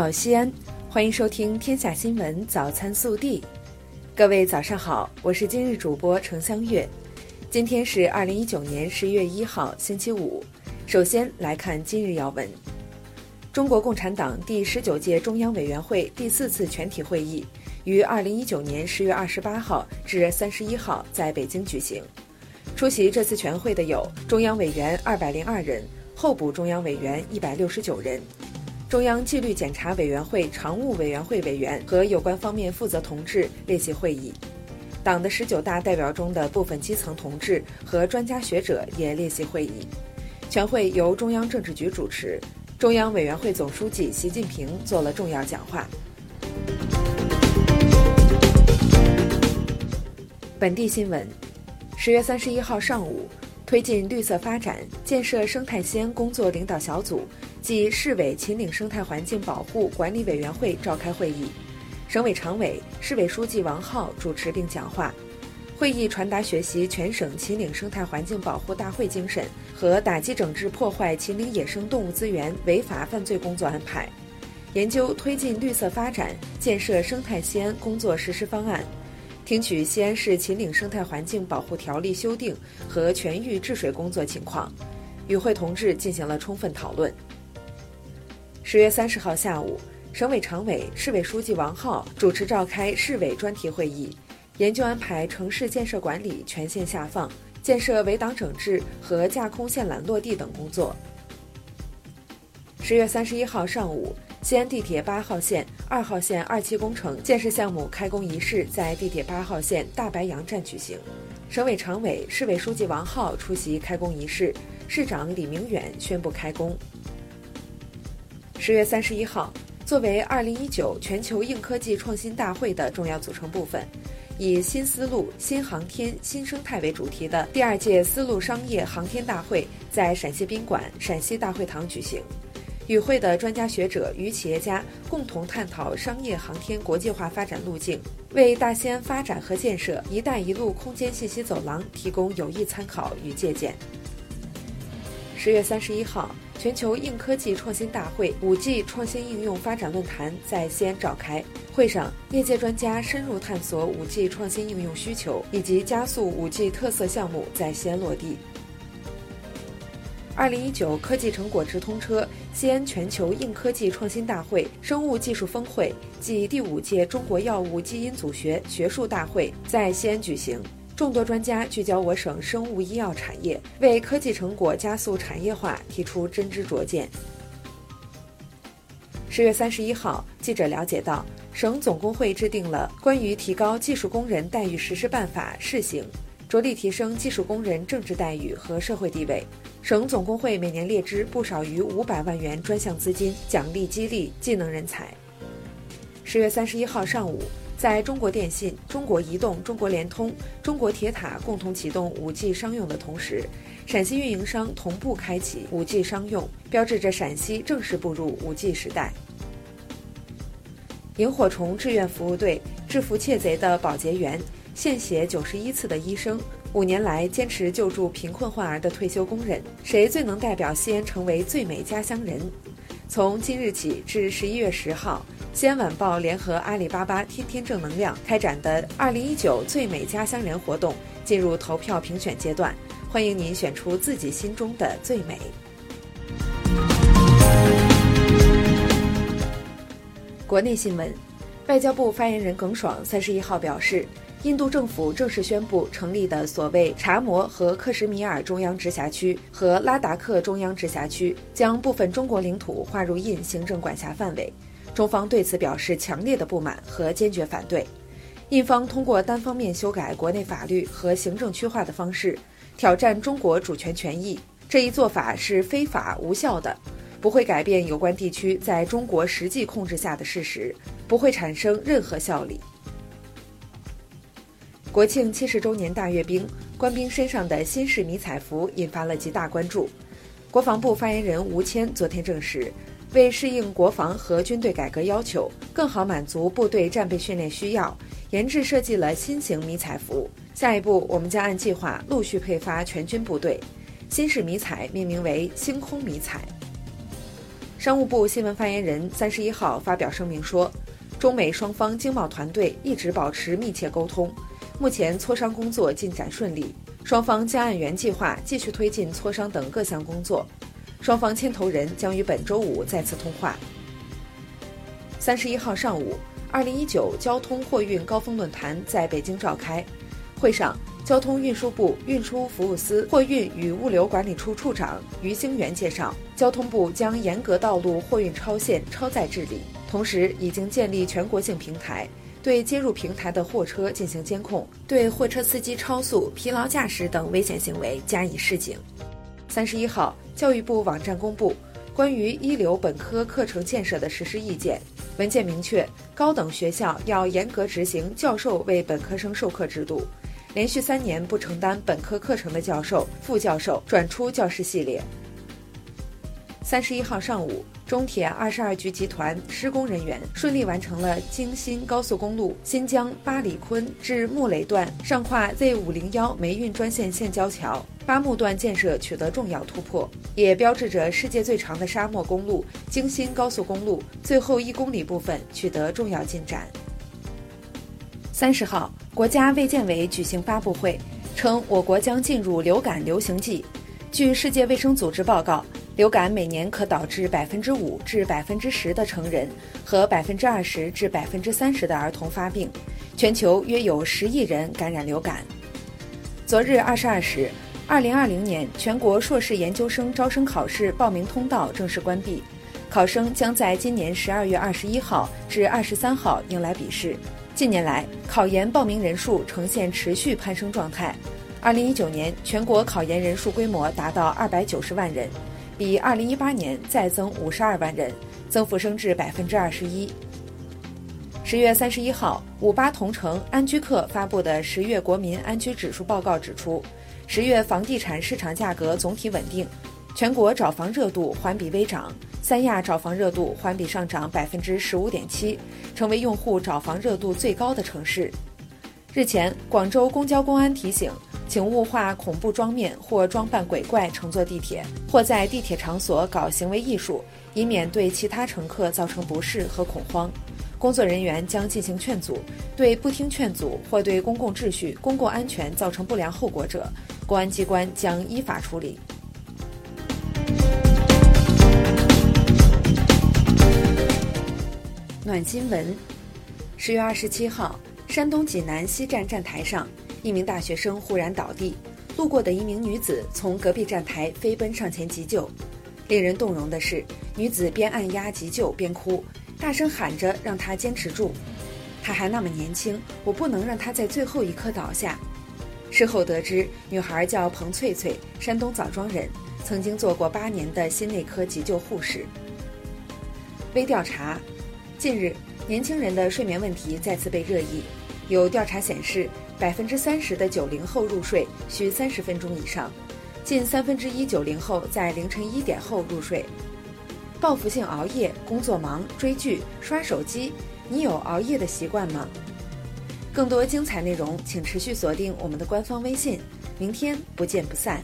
好，西安，欢迎收听《天下新闻早餐速递》。各位早上好，我是今日主播程香月。今天是二零一九年十一月一号，星期五。首先来看今日要闻：中国共产党第十九届中央委员会第四次全体会议于二零一九年十月二十八号至三十一号在北京举行。出席这次全会的有中央委员二百零二人，候补中央委员一百六十九人，中央纪律检查委员会常务委员会委员和有关方面负责同志列席会议。党的十九大代表中的部分基层同志和专家学者也列席会议。全会由中央政治局主持，中央委员会总书记习近平做了重要讲话。本地新闻。十月三十一号上午，推进绿色发展、建设生态西安工作领导小组暨市委秦岭生态环境保护管理委员会召开会议，省委常委、市委书记王浩主持并讲话。会议传达学习全省秦岭生态环境保护大会精神和打击整治破坏秦岭野生动物资源违法犯罪工作安排，研究推进绿色发展、建设生态西安工作实施方案。听取西安市秦岭生态环境保护条例修订和全域治水工作情况，与会同志进行了充分讨论。十月三十号下午，省委常委、市委书记王浩主持召开市委专题会议，研究安排城市建设管理全线下放、建设围挡整治和架空线缆落地等工作。十月三十一号上午。西安地铁八号线、二号线二期工程建设项目开工仪式在地铁八号线大白杨站举行，省委常委、市委书记王浩出席开工仪式，市长李明远宣布开工。十月三十一号，作为二零一九全球硬科技创新大会的重要组成部分，以“新丝路、新航天、新生态”为主题的第二届丝路商业航天大会在陕西宾馆陕西大会堂举行。与会的专家学者与企业家共同探讨商业航天国际化发展路径，为大西安发展和建设“一带一路”空间信息走廊提供有益参考与借鉴。十月三十一号，全球硬科技创新大会五 G 创新应用发展论坛在西安召开。会上，业界专家深入探索五 G 创新应用需求，以及加速五 G 特色项目在西安落地。二零一九科技成果直通车西安全球硬科技创新大会生物技术峰会暨第五届中国药物基因组学学术大会在西安举行，众多专家聚焦我省生物医药产业，为科技成果加速产业化提出真知灼见。十月三十一号，记者了解到，省总工会制定了关于提高技术工人待遇实施办法试行。着力提升技术工人政治待遇和社会地位，省总工会每年列支不少于五百万元专项资金，奖励激励技能人才。十月三十一号上午，在中国电信、中国移动、中国联通、中国铁塔共同启动五 G 商用的同时，陕西运营商同步开启五 G 商用，标志着陕西正式步入五 G 时代。萤火虫志愿服务队制服窃贼的保洁员。献血九十一次的医生，五年来坚持救助贫困患儿的退休工人，谁最能代表西安成为最美家乡人？从今日起至十一月十号，西安晚报联合阿里巴巴天天正能量开展的二零一九最美家乡人活动进入投票评选阶段，欢迎您选出自己心中的最美。国内新闻，外交部发言人耿爽三十一号表示。印度政府正式宣布成立的所谓查谟和克什米尔中央直辖区和拉达克中央直辖区，将部分中国领土划入印行政管辖范围。中方对此表示强烈的不满和坚决反对。印方通过单方面修改国内法律和行政区划的方式，挑战中国主权权益，这一做法是非法无效的，不会改变有关地区在中国实际控制下的事实，不会产生任何效力。国庆七十周年大阅兵，官兵身上的新式迷彩服引发了极大关注。国防部发言人吴谦昨天证实，为适应国防和军队改革要求，更好满足部队战备训练需要，研制设计了新型迷彩服。下一步，我们将按计划陆续配发全军部队。新式迷彩命名为“星空迷彩”。商务部新闻发言人三十一号发表声明说，中美双方经贸团队一直保持密切沟通，目前磋商工作进展顺利，双方将按原计划继续推进磋商等各项工作。双方牵头人将于本周五再次通话。三十一号上午，二零一九交通货运高峰论坛在北京召开，会上，交通运输部运输服务司货运与物流管理处处长于兴元介绍，交通部将严格道路货运超限超载治理，同时已经建立全国性平台，对接入平台的货车进行监控，对货车司机超速、疲劳驾驶等危险行为加以示警。三十一号。教育部网站公布关于一流本科课程建设的实施意见文件，明确高等学校要严格执行教授为本科生授课制度，连续三年不承担本科课程的教授、副教授转出教师系列。三十一号上午。中铁二十二局集团施工人员顺利完成了京新高速公路新疆八里坤至木垒段上跨 Z 五零幺煤运专线线交桥八木段建设取得重要突破，也标志着世界最长的沙漠公路京新高速公路最后一公里部分取得重要进展。三十号，国家卫健委举行发布会，称我国将进入流感流行季。据世界卫生组织报告。流感每年可导致百分之五至百分之十的成人和百分之二十至百分之三十的儿童发病，全球约有十亿人感染流感。昨日二十二时，二零二零年全国硕士研究生招生考试报名通道正式关闭，考生将在今年十二月二十一号至二十三号迎来笔试。近年来，考研报名人数呈现持续攀升状态，二零一九年全国考研人数规模达到二百九十万人。比二零一八年再增五十二万人，增幅升至百分之二十一。十月三十一号，五八同城安居客发布的十月国民安居指数报告指出，十月房地产市场价格总体稳定，全国找房热度环比微涨，三亚找房热度环比上涨百分之十五点七，成为用户找房热度最高的城市。日前，广州公交公安提醒。请勿化恐怖妆面或装扮鬼怪乘坐地铁，或在地铁场所搞行为艺术，以免对其他乘客造成不适和恐慌。工作人员将进行劝阻，对不听劝阻或对公共秩序、公共安全造成不良后果者，公安机关将依法处理。暖新闻：十月二十七号，山东济南西站站台上。一名大学生忽然倒地，路过的一名女子从隔壁站台飞奔上前急救。令人动容的是，女子边按压急救边哭，大声喊着让他坚持住。她还那么年轻，我不能让她在最后一刻倒下。事后得知，女孩叫彭翠翠，山东枣庄人，曾经做过八年的心内科急救护士。微调查：近日，年轻人的睡眠问题再次被热议。有调查显示，百分之三十的九零后入睡需三十分钟以上，近三分之一九零后在凌晨一点后入睡。报复性熬夜、工作忙、追剧、刷手机，你有熬夜的习惯吗？更多精彩内容，请持续锁定我们的官方微信。明天不见不散。